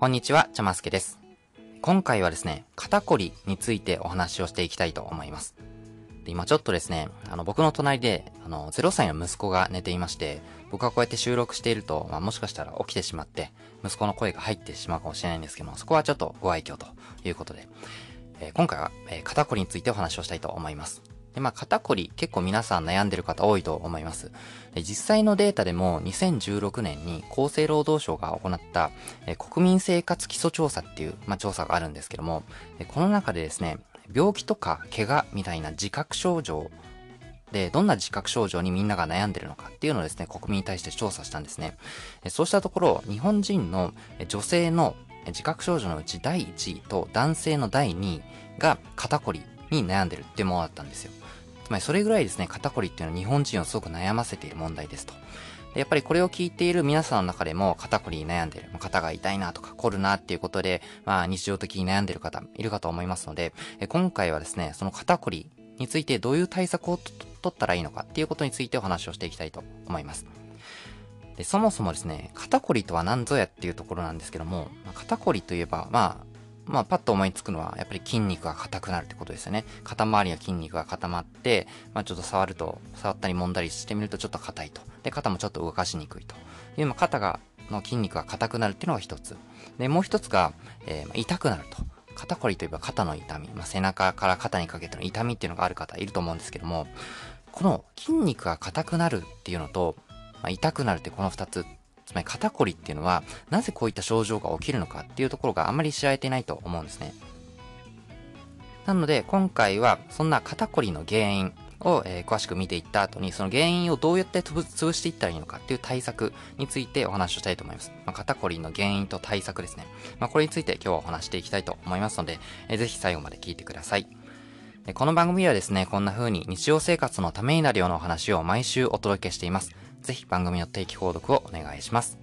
こんにちは、ちゃますけです。今回はですね、肩こりについてお話をしていきたいと思います。で今ちょっとですね、あの、僕の隣で、あの、0歳の息子が寝ていまして、僕はこうやって収録していると、まあ、もしかしたら起きてしまって、息子の声が入ってしまうかもしれないんですけども、そこはちょっとご愛嬌ということで、えー今回は、えー肩こりについてお話をしたいと思います。で、まあ、肩こり結構皆さん悩んでる方多いと思います。で実際のデータでも2016年に厚生労働省が行った、え国民生活基礎調査っていう、まあ、調査があるんですけども、この中でですね、病気とか怪我みたいな自覚症状で、どんな自覚症状にみんなが悩んでるのかっていうのをですね、国民に対して調査したんですね。そうしたところ、日本人の女性の自覚症状のうち第1位と男性の第2位が肩こりに悩んでるってものだったんですよ。つまりそれぐらいですね、肩こりっていうのは日本人をすごく悩ませている問題ですと。やっぱりこれを聞いている皆さんの中でも肩こりに悩んでいる、肩が痛いなとか凝るなっていうことで、まあ日常的に悩んでる方いるかと思いますので、今回はですね、その肩こりについてどういう対策を取ったらいいのかっていうことについてお話をしていきたいと思います。でそもそもですね、肩こりとは何ぞやっていうところなんですけども、ま肩こりといえば、まあ、まあ、パッと思いつくのは、やっぱり筋肉が硬くなるってことですよね。肩周りの筋肉が固まって、まあ、ちょっと触ると、触ったり揉んだりしてみるとちょっと硬いと。で、肩もちょっと動かしにくいと。いう、まあ、肩が、の筋肉が硬くなるっていうのが一つ。で、もう一つが、えーま痛くなると。肩こりといえば肩の痛み、まあ、背中から肩にかけての痛みっていうのがある方いると思うんですけども、この筋肉が硬くなるっていうのと、まあ、痛くなるってこの二つ、つまり肩こりっていうのは、なぜこういった症状が起きるのかっていうところがあんまり知られてないと思うんですね。なので、今回はそんな肩こりの原因を、えー詳しく見ていった後に、その原因をどうやって潰していったらいいのかっていう対策についてお話をしたいと思います。まあ、肩こりの原因と対策ですね。まあ、これについて今日はお話していきたいと思いますので、えーぜひ最後まで聞いてください。この番組はですね、こんな風に日常生活のためになるようなお話を毎週お届けしています。ぜひ番組の定期購読をお願いします。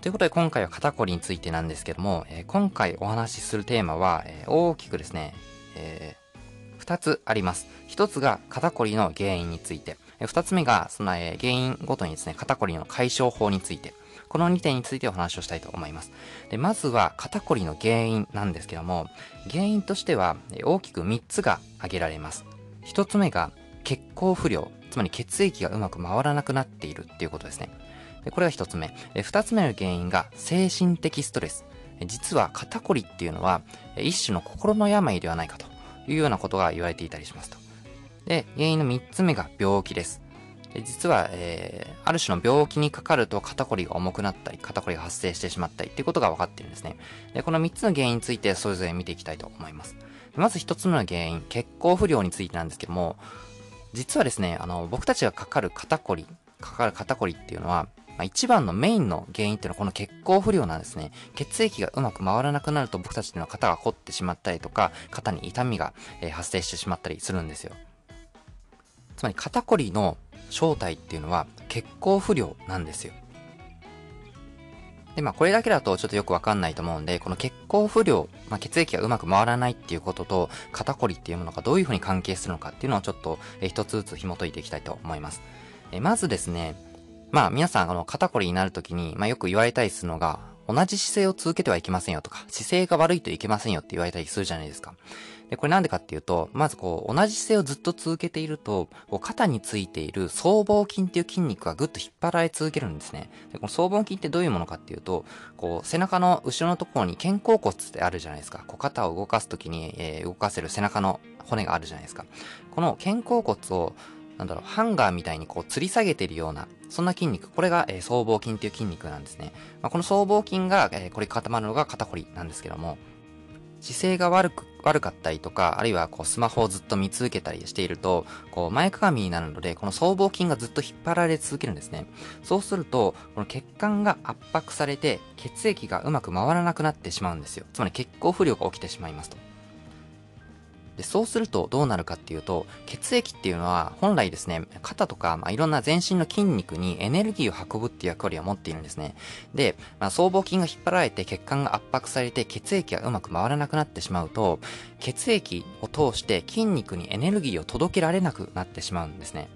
ということで今回は肩こりについてなんですけども、えー今回お話しするテーマは、えー大きくですね、え2つあります。1つが肩こりの原因について、え2つ目がその、えー原因ごとにですね、肩こりの解消法について、この2点についてお話をしたいと思います。でまずは肩こりの原因なんですけども、原因としては大きく3つが挙げられます。1つ目が血行不良、つまり血液がうまく回らなくなっているっていうことですね。でこれが一つ目。二つ目の原因が精神的ストレス。実は肩こりっていうのは一種の心の病ではないかというようなことが言われていたりしますと。で、原因の三つ目が病気です。で実は、えーある種の病気にかかると肩こりが重くなったり、肩こりが発生してしまったりっていうことが分かっているんですね。で、この三つの原因についてそれぞれ見ていきたいと思います。まず一つ目の原因、血行不良についてなんですけども、実はですね、あの、僕たちがかかる肩こり、かかる肩こりっていうのは、まあ、一番のメインの原因っていうのはこの血行不良なんですね。血液がうまく回らなくなると僕たちの肩が凝ってしまったりとか、肩に痛みが、えー発生してしまったりするんですよ。つまり肩こりの正体っていうのは血行不良なんですよ。で、まあこれだけだとちょっとよくわかんないと思うんで、この血行不良、まあ血液がうまく回らないっていうことと、肩こりっていうものがどういうふうに関係するのかっていうのをちょっと、えー一つずつ紐解いていきたいと思います。えーまずですね、まあ皆さん、あの、肩こりになるときに、まあよく言われたりするのが、同じ姿勢を続けてはいけませんよとか、姿勢が悪いといけませんよって言われたりするじゃないですか。で、これなんでかっていうと、まずこう、同じ姿勢をずっと続けていると、こう肩についている僧帽筋っていう筋肉がぐっと引っ張られ続けるんですね。で、この僧帽筋ってどういうものかっていうと、こう、背中の後ろのところに肩甲骨ってあるじゃないですか。こう、肩を動かすときに、えー動かせる背中の骨があるじゃないですか。この肩甲骨を、なんだろう、ハンガーみたいにこう、吊り下げてるような、そんな筋肉。これが、えー僧帽筋っていう筋肉なんですね。まあ、この僧帽筋が、えーこれ固まるのが肩こりなんですけども、姿勢が悪く、悪かったりとか、あるいはこうスマホをずっと見続けたりしていると、こう前かがみになるので、この僧帽筋がずっと引っ張られ続けるんですね。そうすると、この血管が圧迫されて、血液がうまく回らなくなってしまうんですよ。つまり血行不良が起きてしまいますと。でそうするとどうなるかっていうと、血液っていうのは本来ですね、肩とか、まあ、いろんな全身の筋肉にエネルギーを運ぶっていう役割を持っているんですね。で、まあ、僧帽筋が引っ張られて血管が圧迫されて血液がうまく回らなくなってしまうと、血液を通して筋肉にエネルギーを届けられなくなってしまうんですね。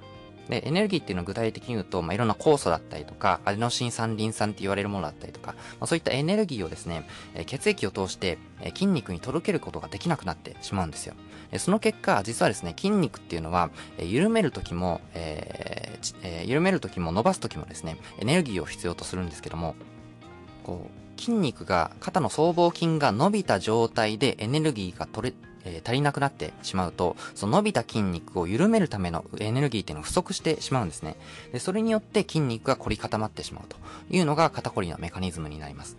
で、エネルギーっていうのは具体的に言うと、まあ、いろんな酵素だったりとか、アデノシン酸リン酸って言われるものだったりとか、まあ、そういったエネルギーをですね、え血液を通して、え筋肉に届けることができなくなってしまうんですよ。えその結果、実はですね、筋肉っていうのは、え緩めるときも、えーえー、緩めるときも伸ばすときもですね、エネルギーを必要とするんですけども、こう、筋肉が、肩の僧帽筋が伸びた状態でエネルギーが取れ、えー、足りなくなってしまうと、その伸びた筋肉を緩めるためのエネルギーっていうのが不足してしまうんですね。で、それによって筋肉が凝り固まってしまうというのが肩こりのメカニズムになります。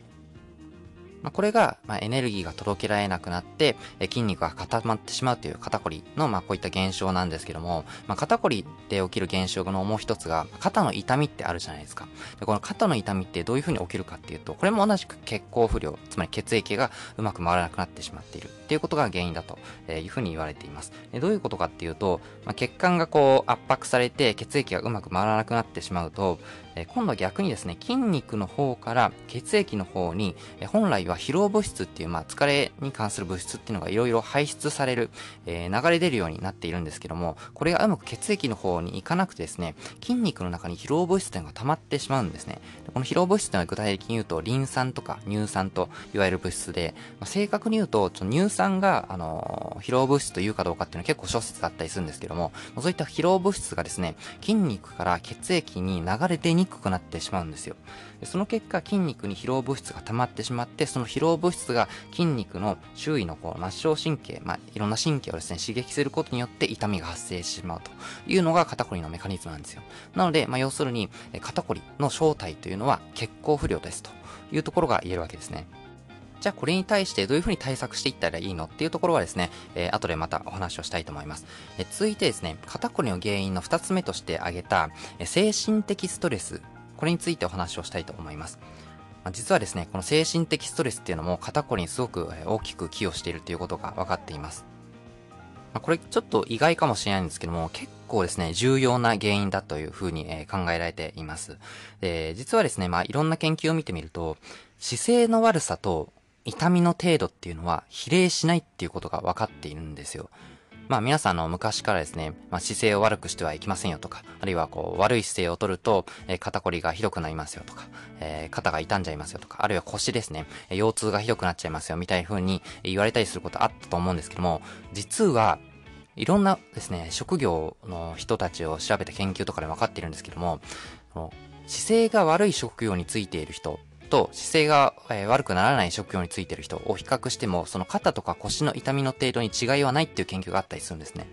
まあ、これが、まあ、エネルギーが届けられなくなって、え筋肉が固まってしまうという肩こりの、まあ、こういった現象なんですけども、まあ、肩こりで起きる現象のもう一つが、肩の痛みってあるじゃないですか。でこの肩の痛みってどういう風に起きるかっていうと、これも同じく血行不良、つまり血液がうまく回らなくなってしまっているっていうことが原因だというふうに言われています。でどういうことかっていうと、まあ、血管がこう圧迫されて血液がうまく回らなくなってしまうと、え今度は逆にですね、筋肉の方から血液の方に、え本来は疲労物質っていう、まあ、疲れに関する物質っていうのがいろいろ排出される、えー、流れ出るようになっているんですけども、これがうまく血液の方に行かなくてですね、筋肉の中に疲労物質というのが溜まってしまうんですね。この疲労物質というのは具体的に言うと、リン酸とか乳酸といわれる物質で、まあ、正確に言うと、ちょ乳酸が、あのー、疲労物質というかどうかっていうのは結構諸説だったりするんですけども、そういった疲労物質がですね、筋肉から血液に流れ出にくくなってしまうんですよ。その結果、筋肉に疲労物質が溜まってしまって、その疲労物質が筋肉の周囲のこう末梢神経、まあ、いろんな神経をですね、刺激することによって痛みが発生してしまうというのが肩こりのメカニズムなんですよ。なので、まあ、要するに、肩こりの正体というのは血行不良ですというところが言えるわけですね。じゃあこれに対してどういうふうに対策していったらいいのっていうところはですね、えー、後でまたお話をしたいと思います。え、続いてですね、肩こりの原因の2つ目として挙げた、え、精神的ストレスこれについてお話をしたいと思います。実はですね、この精神的ストレスっていうのも肩こりにすごく大きく寄与しているということが分かっています。これちょっと意外かもしれないんですけども、結構ですね、重要な原因だというふうに、考えられています。で、実はですね、まあいろんな研究を見てみると、姿勢の悪さと痛みの程度っていうのは比例しないっていうことが分かっているんですよ。まあ皆さんの昔からですね、まあ姿勢を悪くしてはいけませんよとか、あるいはこう悪い姿勢を取ると、えー、肩こりがひどくなりますよとか、えー、肩が傷んじゃいますよとか、あるいは腰ですね、腰痛がひどくなっちゃいますよみたいな風に言われたりすることあったと思うんですけども、実は、いろんなですね、職業の人たちを調べた研究とかで分かっているんですけども、姿勢が悪い職業についている人と姿勢が、え悪くならない職業についてる人を比較しても、その肩とか腰の痛みの程度に違いはないっていう研究があったりするんですね。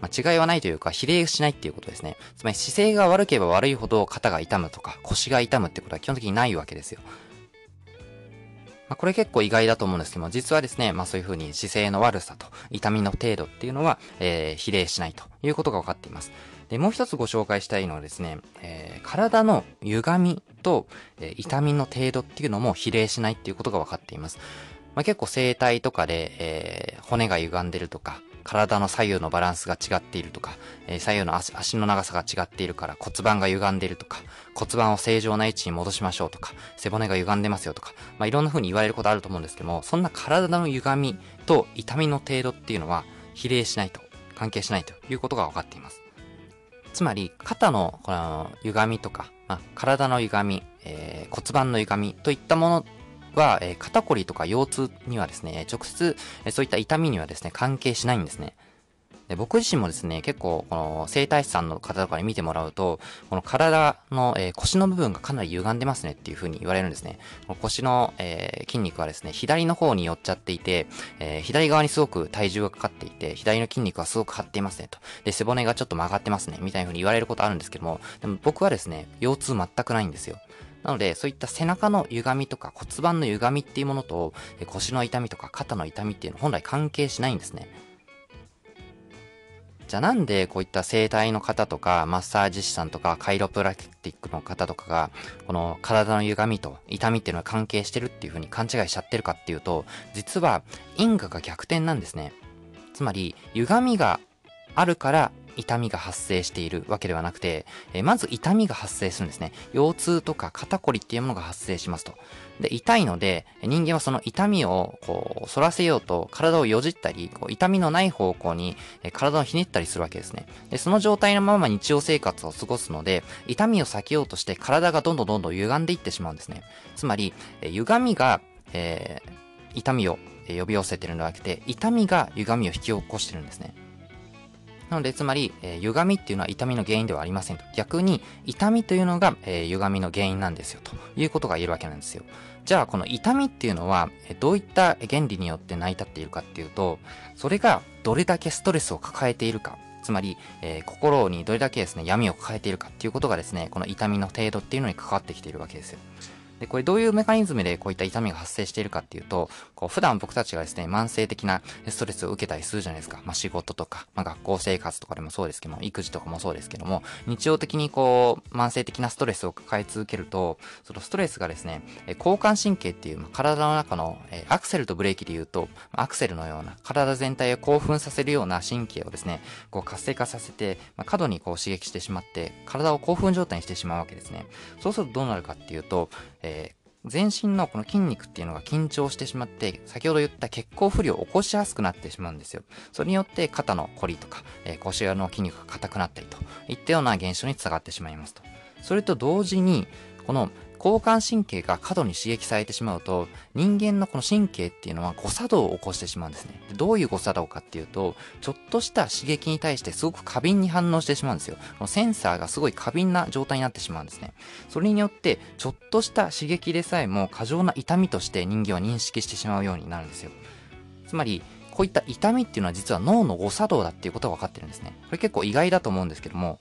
まあ、違いはないというか、比例しないっていうことですね。つまり姿勢が悪ければ悪いほど肩が痛むとか腰が痛むってことは基本的にないわけですよ。まあ、これ結構意外だと思うんですけども、実はですね、まあそういうふうに姿勢の悪さと痛みの程度っていうのは、えー、比例しないということが分かっています。で、もう一つご紹介したいのはですね、えー、体の歪みと、えー、痛みの程度っていうのも比例しないっていうことが分かっています。まあ、結構生体とかで、えー、骨が歪んでるとか、体の左右のバランスが違っているとか、えー、左右の足足の長さが違っているから骨盤が歪んでいるとか、骨盤を正常な位置に戻しましょうとか、背骨が歪んでますよとか、まあ、いろんな風に言われることあると思うんですけども、そんな体の歪みと痛みの程度っていうのは比例しないと、関係しないということが分かっています。つまり、肩のこの歪みとか、まあ、体の歪み、えー、骨盤の歪みといったものは、えー、肩こりとか腰痛にはですね、直接、え、そういった痛みにはですね、関係しないんですね。で僕自身もですね、結構、この、整体師さんの方とかに見てもらうと、この体の、えー、腰の部分がかなり歪んでますねっていう風に言われるんですね。この腰の、えー、筋肉はですね、左の方に寄っちゃっていて、えー、左側にすごく体重がかかっていて、左の筋肉はすごく張っていますねと。で、背骨がちょっと曲がってますね、みたいな風に言われることあるんですけども、でも僕はですね、腰痛全くないんですよ。なので、そういった背中の歪みとか骨盤の歪みっていうものと、腰の痛みとか肩の痛みっていうのは本来関係しないんですね。じゃあなんでこういった整体の方とか、マッサージ師さんとか、カイロプラティックの方とかが、この体の歪みと痛みっていうのは関係してるっていうふうに勘違いしちゃってるかっていうと、実は因果が逆転なんですね。つまり、歪みがあるから痛みが発生しているわけではなくて、えまず痛みが発生するんですね。腰痛とか肩こりっていうものが発生しますと。で、痛いので、人間はその痛みを、こう、反らせようと、体をよじったり、こう痛みのない方向に、え体をひねったりするわけですね。で、その状態のまま日常生活を過ごすので、痛みを避けようとして体がどんどんどんどん歪んでいってしまうんですね。つまり、え歪みが、えー、痛みを呼び寄せてるのではなくて、痛みが歪みを引き起こしてるんですね。なので、つまり、えー、歪みっていうのは痛みの原因ではありませんと。逆に、痛みというのが、えー、歪みの原因なんですよ、ということが言えるわけなんですよ。じゃあ、この痛みっていうのは、どういった原理によって成り立っているかっていうと、それがどれだけストレスを抱えているか。つまり、えー、心にどれだけですね、闇を抱えているかっていうことがですね、この痛みの程度っていうのに関わってきているわけですよ。で、これどういうメカニズムでこういった痛みが発生しているかっていうと、こう普段僕たちがですね、慢性的なストレスを受けたりするじゃないですか。まあ仕事とか、まあ学校生活とかでもそうですけども、育児とかもそうですけども、日常的にこう、慢性的なストレスを抱え続けると、そのストレスがですね、交感神経っていう、まあ、体の中の、えアクセルとブレーキで言うと、アクセルのような、体全体を興奮させるような神経をですね、こう活性化させて、まあ、過度にこう刺激してしまって、体を興奮状態にしてしまうわけですね。そうするとどうなるかっていうと、えー全身のこの筋肉っていうのが緊張してしまって、先ほど言った血行不良を起こしやすくなってしまうんですよ。それによって肩のこりとか、えー、腰の筋肉が硬くなったりといったような現象につながってしまいますと。それと同時に、この交感神経が過度に刺激されてしまうと、人間のこの神経っていうのは誤作動を起こしてしまうんですね。どういう誤作動かっていうと、ちょっとした刺激に対してすごく過敏に反応してしまうんですよ。このセンサーがすごい過敏な状態になってしまうんですね。それによって、ちょっとした刺激でさえも過剰な痛みとして人間は認識してしまうようになるんですよ。つまり、こういった痛みっていうのは実は脳の誤作動だっていうことが分かってるんですね。これ結構意外だと思うんですけども、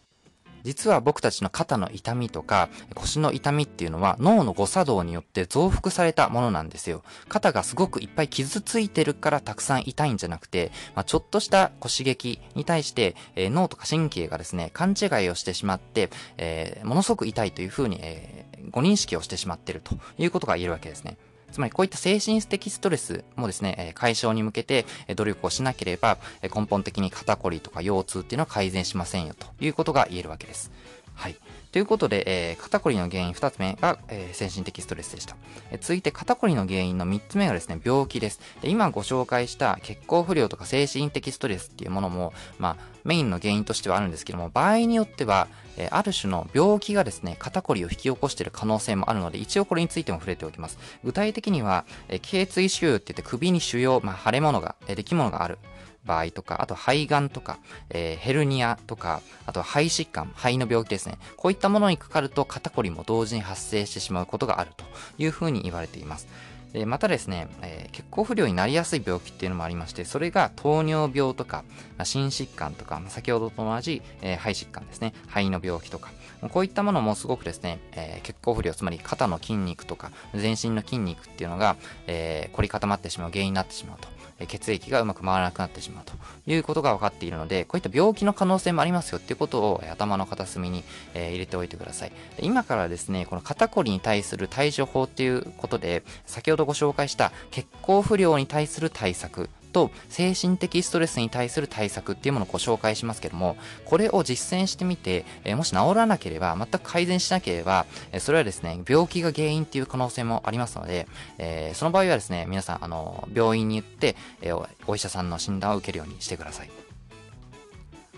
実は僕たちの肩の痛みとか腰の痛みっていうのは脳の誤作動によって増幅されたものなんですよ。肩がすごくいっぱい傷ついてるからたくさん痛いんじゃなくて、まあ、ちょっとした刺激に対して、えー、脳とか神経がですね、勘違いをしてしまって、えー、ものすごく痛いというふうに、えー、ご認識をしてしまってるということが言えるわけですね。つまりこういった精神的ストレスもですね、解消に向けて努力をしなければ根本的に肩こりとか腰痛っていうのは改善しませんよということが言えるわけです。はい。ということで、えー、肩こりの原因2つ目が、えー、精神的ストレスでした。えー、続いて肩こりの原因の3つ目がですね、病気です。で今ご紹介した血行不良とか精神的ストレスっていうものも、まあ、メインの原因としてはあるんですけども、場合によっては、えある種の病気がですね、肩こりを引き起こしている可能性もあるので、一応これについても触れておきます。具体的には、え頸椎腫瘍って言って首に腫瘍、まあ、腫れ物が、えー出来物がある。場合とか、あと肺がんとか、えー、ヘルニアとか、あと肺疾患、肺の病気ですね。こういったものにかかると肩こりも同時に発生してしまうことがあるというふうに言われています。でまたですね、えー、血行不良になりやすい病気っていうのもありまして、それが糖尿病とか、まあ、心疾患とか、まあ、先ほどと同じ、えー、肺疾患ですね、肺の病気とか、こういったものもすごくですね、えー、血行不良、つまり肩の筋肉とか、全身の筋肉っていうのが、えー、凝り固まってしまう原因になってしまうと。血液がうまく回らなくなってしまうということが分かっているので、こういった病気の可能性もありますよっていうことを頭の片隅に、え入れておいてください。今からですね、この肩こりに対する対処法っていうことで、先ほどご紹介した血行不良に対する対策と精神的ストレスに対する対策っていうものをご紹介しますけども、これを実践してみて、えもし治らなければ、全く改善しなければ、えそれはですね、病気が原因っていう可能性もありますので、えー、その場合はですね、皆さん、あの、病院に行って、えお医者さんの診断を受けるようにしてください。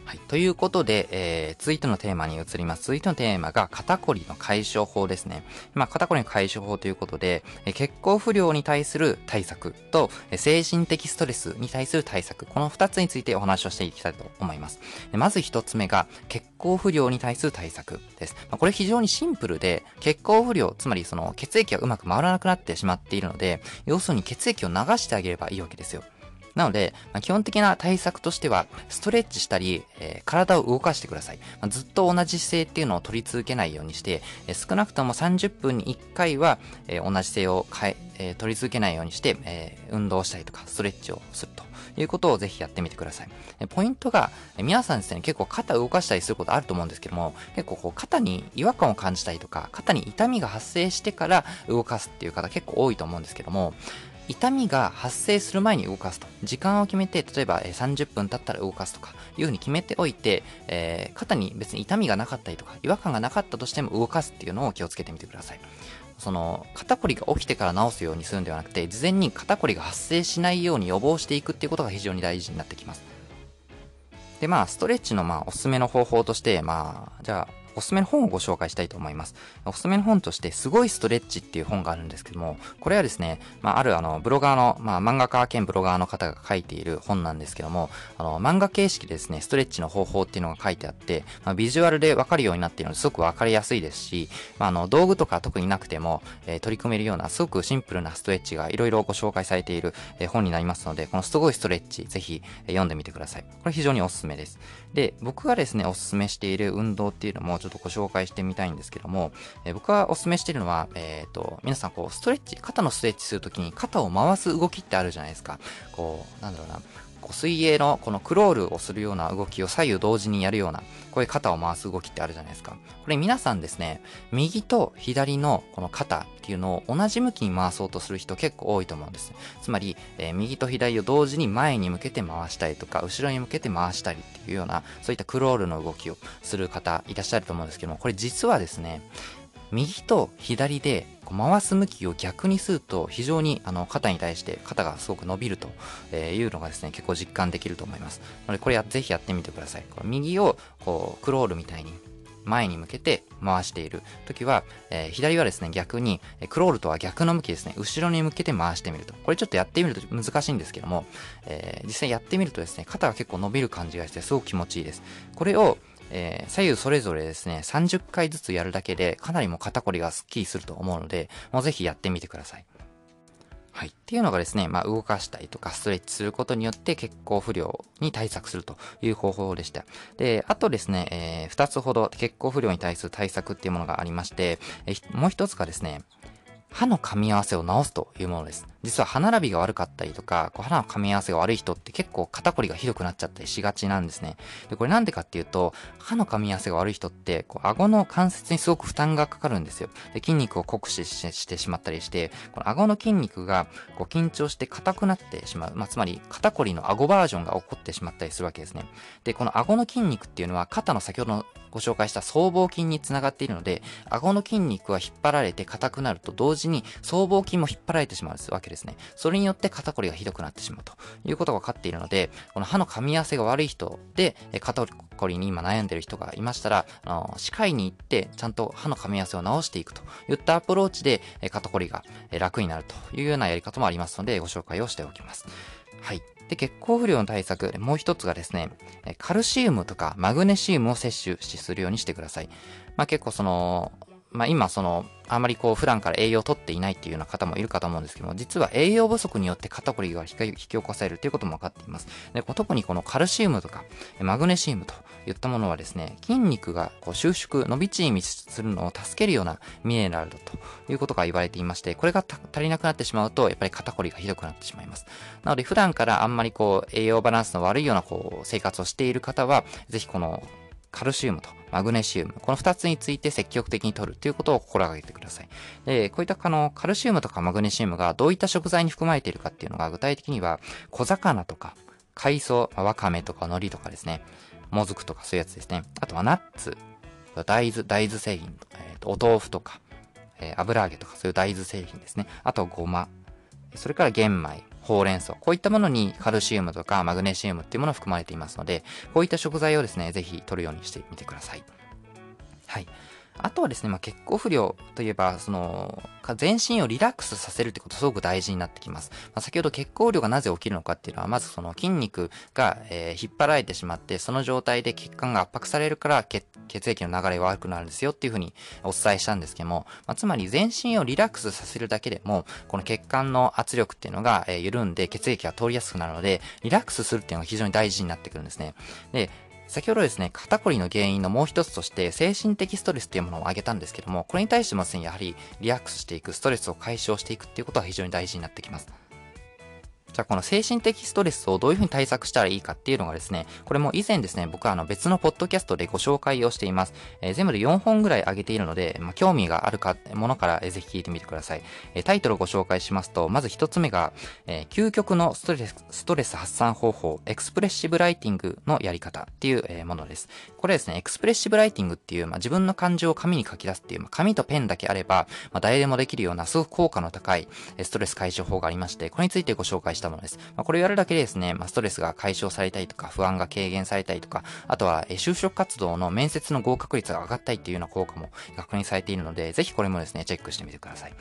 はい。ということで、えー、続いてのテーマに移ります。続いてのテーマが肩こりの解消法ですね。まあ、肩こりの解消法ということで、えー、血行不良に対する対策と、えー、精神的ストレスに対する対策。この二つについてお話をしていきたいと思います。でまず一つ目が、血行不良に対する対策です。まあ、これ非常にシンプルで、血行不良、つまりその血液がうまく回らなくなってしまっているので、要するに血液を流してあげればいいわけですよ。なので、まあ、基本的な対策としては、ストレッチしたり、えー、体を動かしてください。まあ、ずっと同じ姿勢っていうのを取り続けないようにして、えー、少なくとも30分に1回は、えー、同じ姿勢を変え、え、取り続けないようにして、え、運動したりとか、ストレッチをするということをぜひやってみてください。ポイントが、皆さんですね、結構肩動かしたりすることあると思うんですけども、結構こう肩に違和感を感じたりとか、肩に痛みが発生してから動かすっていう方結構多いと思うんですけども、痛みが発生する前に動かすと。時間を決めて、例えば30分経ったら動かすとか、いうふうに決めておいて、えー、肩に別に痛みがなかったりとか、違和感がなかったとしても動かすっていうのを気をつけてみてください。その、肩こりが起きてから治すようにするんではなくて、事前に肩こりが発生しないように予防していくっていうことが非常に大事になってきます。で、まあ、ストレッチのまあ、おすすめの方法として、まあ、じゃあ、おすすめの本をご紹介したいと思います。おすすめの本として、すごいストレッチっていう本があるんですけども、これはですね、まあ、あるあの、ブロガーの、まあ、漫画家兼ブロガーの方が書いている本なんですけども、あの、漫画形式でですね、ストレッチの方法っていうのが書いてあって、まあ、ビジュアルでわかるようになっているのですごくわかりやすいですし、まあ、あの、道具とか特になくても、えー、取り組めるような、すごくシンプルなストレッチがいろいろご紹介されている、えー、本になりますので、このすごいストレッチ、ぜひ、えー、読んでみてください。これ非常におすすめです。で、僕がですね、おすすめしている運動っていうのもちょっとご紹介してみたいんですけども、え、僕がお勧めしているのは、えっ、ー、と、皆さんこう、ストレッチ、肩のストレッチするときに肩を回す動きってあるじゃないですか。こう、なんだろうな、こう水泳のこのクロールをするような動きを左右同時にやるような、こういう肩を回す動きってあるじゃないですか。これ皆さんですね、右と左のこの肩っていうのを同じ向きに回そうとする人結構多いと思うんです。つまり、えー、右と左を同時に前に向けて回したりとか、後ろに向けて回したりっていうような、そういったクロールの動きをする方いらっしゃると思うんですけども、これ実はですね、右と左でこう回す向きを逆にすると非常にあの肩に対して肩がすごく伸びるというのがですね結構実感できると思いますなのでこれぜひやってみてくださいこれ右をこうクロールみたいに前に向けて回している時は、えー、左はですね、逆に、クロールとは逆の向きですね、後ろに向けて回してみると。これちょっとやってみると難しいんですけども、えー、実際やってみるとですね、肩が結構伸びる感じがしてすごく気持ちいいです。これを、えー、左右それぞれですね、30回ずつやるだけで、かなりもう肩こりがスッキリすると思うので、もうぜひやってみてください。はい。っていうのがですね、まあ、動かしたりとかストレッチすることによって血行不良に対策するという方法でした。で、あとですね、えー、2つほど血行不良に対する対策っていうものがありまして、えー、もう一つがですね、歯の噛み合わせを直すというものです。実は歯並びが悪かったりとか、こう歯の噛み合わせが悪い人って結構肩こりがひどくなっちゃったりしがちなんですね。で、これなんでかっていうと、歯の噛み合わせが悪い人って、こう顎の関節にすごく負担がかかるんですよ。で、筋肉を酷使してしまったりして、この顎の筋肉がこう緊張して硬くなってしまう。まあ、つまり肩こりの顎バージョンが起こってしまったりするわけですね。で、この顎の筋肉っていうのは肩の先ほどのご紹介した僧帽筋につながっているので、顎の筋肉は引っ張られて硬くなると同時に僧帽筋も引っ張られてしまうわけですですね。それによって肩こりがひどくなってしまうということが分かっているので、この歯の噛み合わせが悪い人で、肩こりに今悩んでいる人がいましたら、あの、歯科医に行って、ちゃんと歯の噛み合わせを直していくといったアプローチで、肩こりが楽になるというようなやり方もありますので、ご紹介をしておきます。はい。で、血行不良の対策、もう一つがですね、カルシウムとかマグネシウムを摂取するようにしてください。まあ結構その、まあ今その、あまりこう普段から栄養をとっていないっていうような方もいるかと思うんですけども、実は栄養不足によって肩こりが引き起こされるということも分かっています。で特にこのカルシウムとかマグネシウムといったものはですね、筋肉がこう収縮、伸び縮みするのを助けるようなミネラルだということが言われていまして、これが足りなくなってしまうと、やっぱり肩こりがひどくなってしまいます。なので普段からあんまりこう栄養バランスの悪いようなこう生活をしている方は、ぜひこのカルシウムとマグネシウム、この2つについて積極的に摂るということを心がけてください。で、こういったあのカルシウムとかマグネシウムがどういった食材に含まれているかっていうのが具体的には小魚とか海藻、わかめとか海苔とかですね、もずくとかそういうやつですね。あとはナッツ、大豆、大豆製品、えーと、お豆腐とか、えー、油揚げとかそういう大豆製品ですね。あとごま、それから玄米、ほうれん草、こういったものにカルシウムとかマグネシウムっていうもの含まれていますので、こういった食材をですね、ぜひ取るようにしてみてください。はい。あとはですね、まあ、血行不良といえば、その、全身をリラックスさせるってことすごく大事になってきます。まあ、先ほど血行量がなぜ起きるのかっていうのは、まずその筋肉が、えー、引っ張られてしまって、その状態で血管が圧迫されるから血血液の流れが悪くなるんですよっていうふうにお伝えしたんですけども、まあ、つまり全身をリラックスさせるだけでも、この血管の圧力っていうのが、えー、緩んで血液が通りやすくなるので、リラックスするっていうのが非常に大事になってくるんですね。で、先ほどですね、肩こりの原因のもう一つとして、精神的ストレスというものを挙げたんですけども、これに対してもですね、やはりリラックスしていく、ストレスを解消していくっていうことは非常に大事になってきます。じゃあこの精神的ストレスをどういうふうに対策したらいいかっていうのがですね、これも以前ですね、僕はあの別のポッドキャストでご紹介をしています。えー、全部で4本ぐらい上げているので、まあ、興味があるか、ものから、えー、ぜひ聞いてみてください。えー、タイトルをご紹介しますと、まず1つ目が、え究極のストレス、ストレス発散方法、エクスプレッシブライティングのやり方っていう、えものです。これですね、エクスプレッシブライティングっていう、まあ、自分の感情を紙に書き出すっていう、まあ、紙とペンだけあれば、まあ、誰でもできるようなすごく効果の高いストレス解消法がありまして、これについてご紹介したたものです。まあ、これをやるだけでですね、まあ、ストレスが解消されたりとか、不安が軽減されたりとか、あとは、え就職活動の面接の合格率が上がったりっていうような効果も確認されているので、ぜひこれもですね、チェックしてみてください。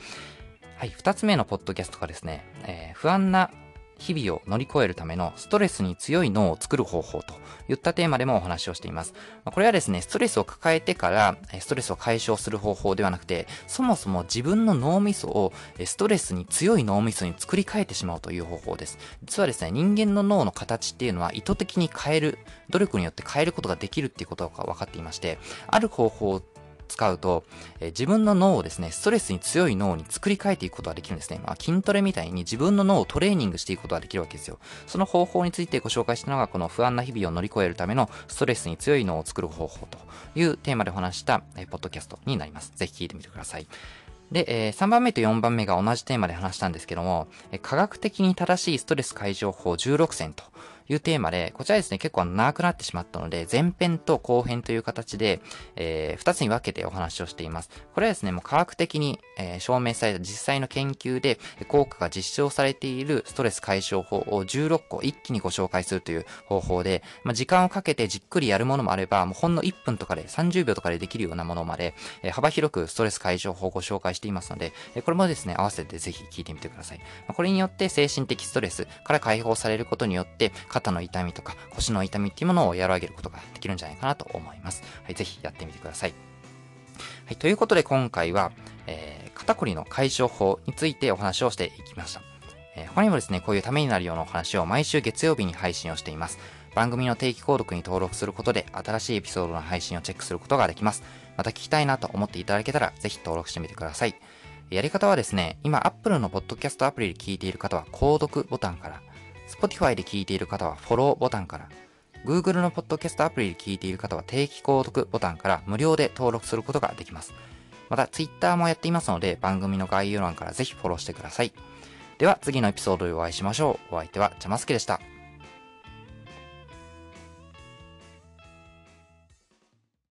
はい、二つ目のポッドキャストがですね、えー、不安な日々を乗り越えるためのストレスに強い脳を作る方法といったテーマでもお話をしています。これはですね、ストレスを抱えてからストレスを解消する方法ではなくて、そもそも自分の脳みそをストレスに強い脳みそに作り変えてしまうという方法です。実はですね、人間の脳の形っていうのは意図的に変える、努力によって変えることができるっていうことが分かっていまして、ある方法使うと、えー、自分の脳をですね、ストレスに強い脳に作り変えていくことができるんですね。まあ、筋トレみたいに自分の脳をトレーニングしていくことができるわけですよ。その方法についてご紹介したのが、この不安な日々を乗り越えるためのストレスに強い脳を作る方法というテーマでお話した、えー、ポッドキャストになります。ぜひ聞いてみてください。で、えー、3番目と4番目が同じテーマで話したんですけども、えー、科学的に正しいストレス解消法16選とというテーマで、こちらですね、結構長くなってしまったので、前編と後編という形で、えー、2つに分けてお話をしています。これはですね、もう科学的に、えー、証明された実際の研究で効果が実証されているストレス解消法を16個一気にご紹介するという方法で、まあ、時間をかけてじっくりやるものもあれば、もうほんの1分とかで30秒とかでできるようなものまで、えー、幅広くストレス解消法をご紹介していますので、えこれもですね、合わせてぜひ聞いてみてください。まあ、これによって精神的ストレスから解放されることによって、肩の痛みとか腰の痛みっていうものを和らげることができるんじゃないかなと思います。はい、ぜひやってみてください。はい、ということで今回は、えー、肩こりの解消法についてお話をしていきました。えー、他にもですね、こういうためになるようなお話を毎週月曜日に配信をしています。番組の定期購読に登録することで新しいエピソードの配信をチェックすることができます。また聞きたいなと思っていただけたら、ぜひ登録してみてください。やり方はですね、今 Apple のポッドキャストアプリで聞いている方は購読ボタンから、Spotify で聞いている方はフォローボタンから、Google のポッドキャストアプリで聞いている方は定期購読ボタンから無料で登録することができます。また Twitter もやっていますので番組の概要欄からぜひフォローしてください。では次のエピソードでお会いしましょう。お相手はジャマスケでした。